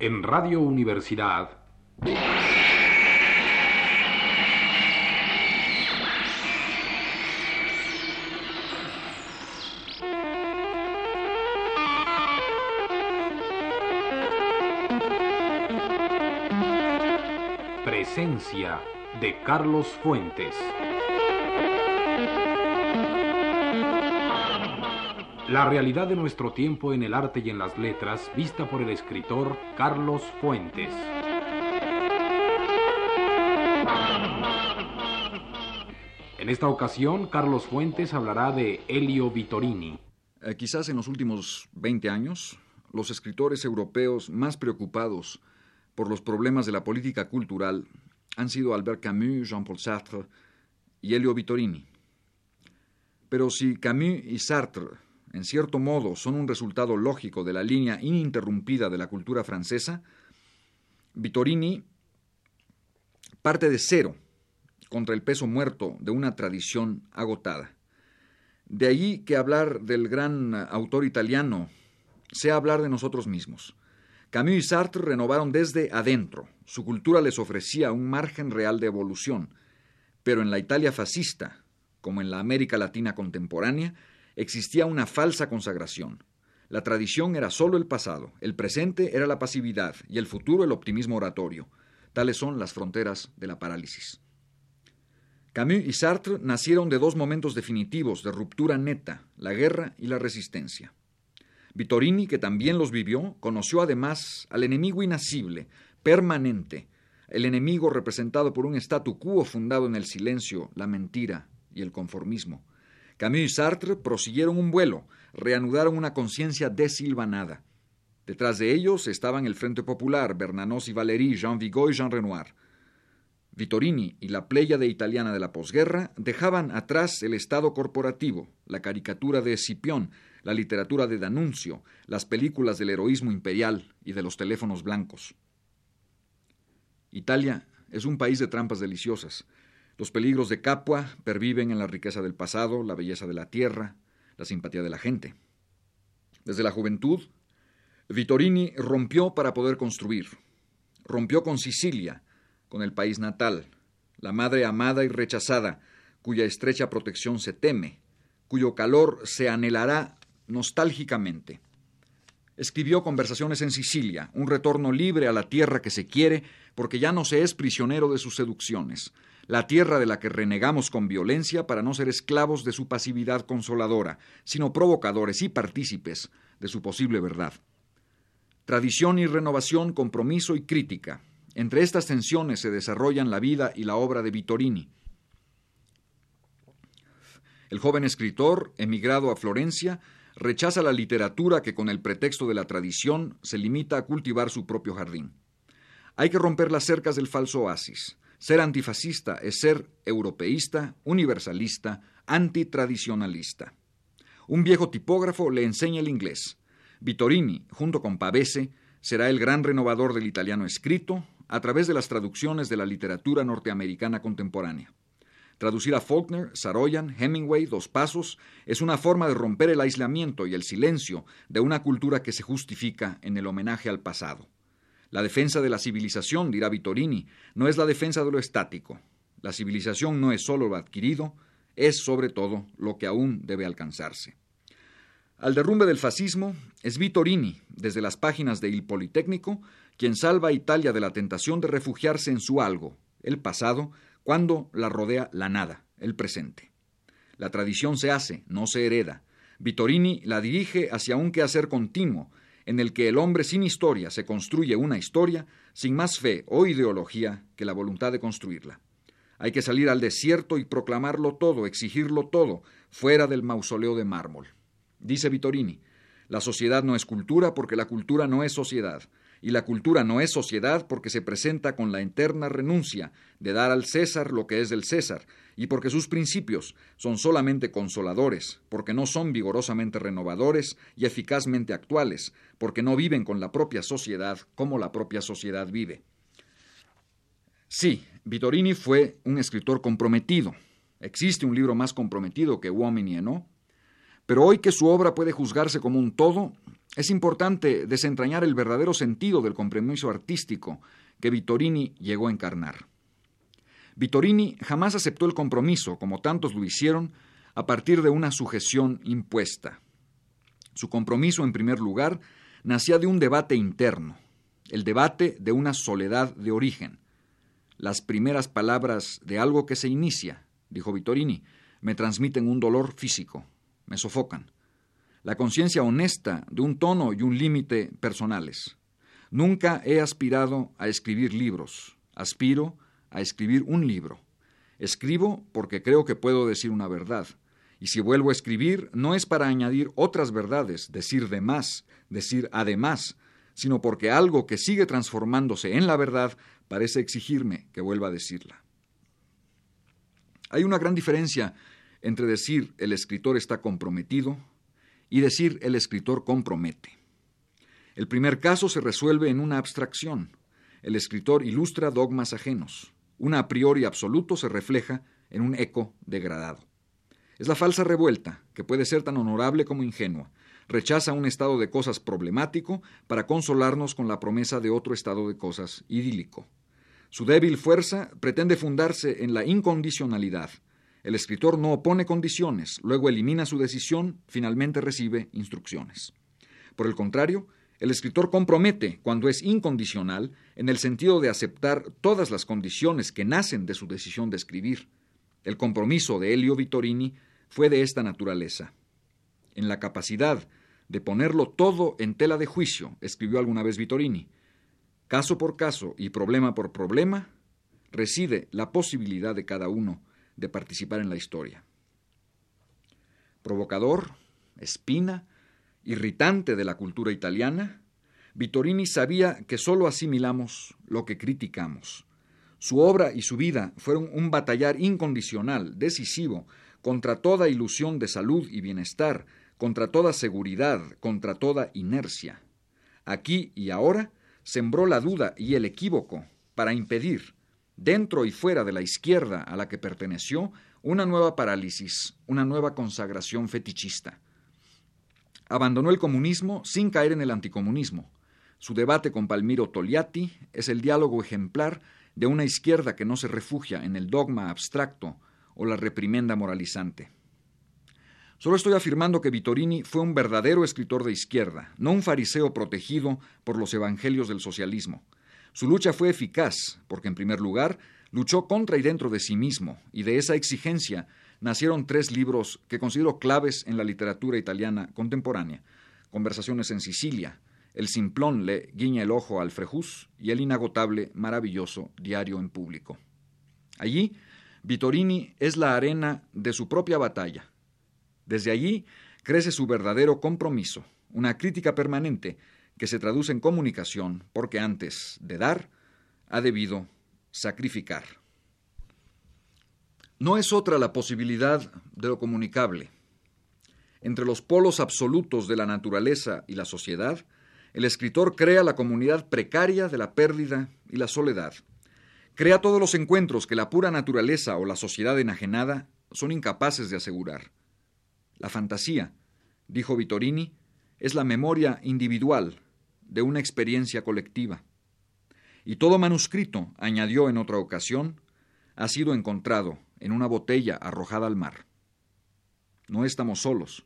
En Radio Universidad. Presencia de Carlos Fuentes. La realidad de nuestro tiempo en el arte y en las letras, vista por el escritor Carlos Fuentes. En esta ocasión, Carlos Fuentes hablará de Elio Vittorini. Eh, quizás en los últimos 20 años, los escritores europeos más preocupados por los problemas de la política cultural han sido Albert Camus, Jean-Paul Sartre y Elio Vittorini. Pero si Camus y Sartre, en cierto modo, son un resultado lógico de la línea ininterrumpida de la cultura francesa, Vittorini parte de cero contra el peso muerto de una tradición agotada. De ahí que hablar del gran autor italiano sea hablar de nosotros mismos. Camus y Sartre renovaron desde adentro. Su cultura les ofrecía un margen real de evolución. Pero en la Italia fascista, como en la América Latina contemporánea, existía una falsa consagración. La tradición era solo el pasado, el presente era la pasividad y el futuro el optimismo oratorio. Tales son las fronteras de la parálisis. Camus y Sartre nacieron de dos momentos definitivos de ruptura neta, la guerra y la resistencia. Vittorini, que también los vivió, conoció además al enemigo inacible, permanente, el enemigo representado por un statu quo fundado en el silencio, la mentira y el conformismo. Camus y Sartre prosiguieron un vuelo, reanudaron una conciencia desilvanada. Detrás de ellos estaban el Frente Popular, Bernanos y Valéry, Jean Vigo y Jean Renoir. Vittorini y la pléyade italiana de la posguerra dejaban atrás el Estado corporativo, la caricatura de Escipión, la literatura de Danuncio, las películas del heroísmo imperial y de los teléfonos blancos. Italia es un país de trampas deliciosas. Los peligros de Capua perviven en la riqueza del pasado, la belleza de la tierra, la simpatía de la gente. Desde la juventud, Vittorini rompió para poder construir. Rompió con Sicilia, con el país natal, la madre amada y rechazada, cuya estrecha protección se teme, cuyo calor se anhelará nostálgicamente. Escribió Conversaciones en Sicilia, un retorno libre a la tierra que se quiere, porque ya no se es prisionero de sus seducciones, la tierra de la que renegamos con violencia para no ser esclavos de su pasividad consoladora, sino provocadores y partícipes de su posible verdad. Tradición y renovación, compromiso y crítica. Entre estas tensiones se desarrollan la vida y la obra de Vittorini. El joven escritor, emigrado a Florencia, rechaza la literatura que con el pretexto de la tradición se limita a cultivar su propio jardín. Hay que romper las cercas del falso oasis. Ser antifascista es ser europeísta, universalista, antitradicionalista. Un viejo tipógrafo le enseña el inglés. Vittorini, junto con Pavese, será el gran renovador del italiano escrito a través de las traducciones de la literatura norteamericana contemporánea. Traducir a Faulkner, Saroyan, Hemingway, Dos Pasos, es una forma de romper el aislamiento y el silencio de una cultura que se justifica en el homenaje al pasado. La defensa de la civilización, dirá Vittorini, no es la defensa de lo estático. La civilización no es solo lo adquirido, es sobre todo lo que aún debe alcanzarse. Al derrumbe del fascismo es Vittorini, desde las páginas de Il Politécnico, quien salva a Italia de la tentación de refugiarse en su algo, el pasado, cuando la rodea la nada, el presente. La tradición se hace, no se hereda. Vittorini la dirige hacia un quehacer continuo, en el que el hombre sin historia se construye una historia sin más fe o ideología que la voluntad de construirla. Hay que salir al desierto y proclamarlo todo, exigirlo todo, fuera del mausoleo de mármol. Dice Vittorini, la sociedad no es cultura porque la cultura no es sociedad y la cultura no es sociedad porque se presenta con la eterna renuncia de dar al César lo que es del César, y porque sus principios son solamente consoladores, porque no son vigorosamente renovadores y eficazmente actuales, porque no viven con la propia sociedad como la propia sociedad vive. Sí, Vittorini fue un escritor comprometido. Existe un libro más comprometido que Uomini e No, pero hoy que su obra puede juzgarse como un todo, Es importante desentrañar el verdadero sentido del compromiso artístico que Vittorini llegó a encarnar. Vittorini jamás aceptó el compromiso, como tantos lo hicieron, a partir de una sujeción impuesta. Su compromiso, en primer lugar, nacía de un debate interno, el debate de una soledad de origen. Las primeras palabras de algo que se inicia, dijo Vittorini, me transmiten un dolor físico, me sofocan la conciencia honesta de un tono y un límite personales. Nunca he aspirado a escribir libros, aspiro a escribir un libro. Escribo porque creo que puedo decir una verdad, y si vuelvo a escribir no es para añadir otras verdades, decir de más, decir además, sino porque algo que sigue transformándose en la verdad parece exigirme que vuelva a decirla. Hay una gran diferencia entre decir el escritor está comprometido y decir el escritor compromete. El primer caso se resuelve en una abstracción. El escritor ilustra dogmas ajenos. Un a priori absoluto se refleja en un eco degradado. Es la falsa revuelta, que puede ser tan honorable como ingenua. Rechaza un estado de cosas problemático para consolarnos con la promesa de otro estado de cosas idílico. Su débil fuerza pretende fundarse en la incondicionalidad, el escritor no opone condiciones, luego elimina su decisión, finalmente recibe instrucciones. Por el contrario, el escritor compromete cuando es incondicional en el sentido de aceptar todas las condiciones que nacen de su decisión de escribir. El compromiso de Elio Vittorini fue de esta naturaleza. En la capacidad de ponerlo todo en tela de juicio, escribió alguna vez Vittorini. Caso por caso y problema por problema, reside la posibilidad de cada uno de participar en la historia. Provocador, espina, irritante de la cultura italiana, Vittorini sabía que sólo asimilamos lo que criticamos. Su obra y su vida fueron un batallar incondicional, decisivo, contra toda ilusión de salud y bienestar, contra toda seguridad, contra toda inercia. Aquí y ahora sembró la duda y el equívoco para impedir dentro y fuera de la izquierda a la que perteneció, una nueva parálisis, una nueva consagración fetichista. Abandonó el comunismo sin caer en el anticomunismo. Su debate con Palmiro Togliatti es el diálogo ejemplar de una izquierda que no se refugia en el dogma abstracto o la reprimenda moralizante. Solo estoy afirmando que Vittorini fue un verdadero escritor de izquierda, no un fariseo protegido por los evangelios del socialismo. Su lucha fue eficaz, porque en primer lugar luchó contra y dentro de sí mismo, y de esa exigencia nacieron tres libros que considero claves en la literatura italiana contemporánea, Conversaciones en Sicilia, El simplón le guiña el ojo al frejus y el inagotable, maravilloso Diario en Público. Allí, Vittorini es la arena de su propia batalla. Desde allí crece su verdadero compromiso, una crítica permanente que se traduce en comunicación porque antes de dar ha debido sacrificar. No es otra la posibilidad de lo comunicable. Entre los polos absolutos de la naturaleza y la sociedad, el escritor crea la comunidad precaria de la pérdida y la soledad. Crea todos los encuentros que la pura naturaleza o la sociedad enajenada son incapaces de asegurar. La fantasía, dijo Vittorini, es la memoria individual de una experiencia colectiva. Y todo manuscrito, añadió en otra ocasión, ha sido encontrado en una botella arrojada al mar. No estamos solos.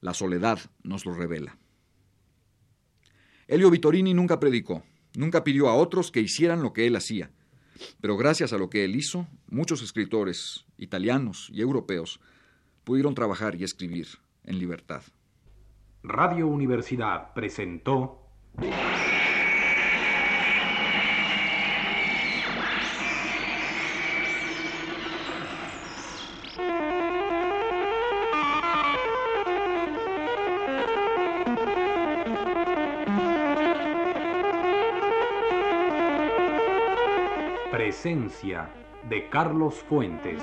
La soledad nos lo revela. Elio Vittorini nunca predicó, nunca pidió a otros que hicieran lo que él hacía. Pero gracias a lo que él hizo, muchos escritores italianos y europeos pudieron trabajar y escribir en libertad. Radio Universidad presentó Presencia de Carlos Fuentes.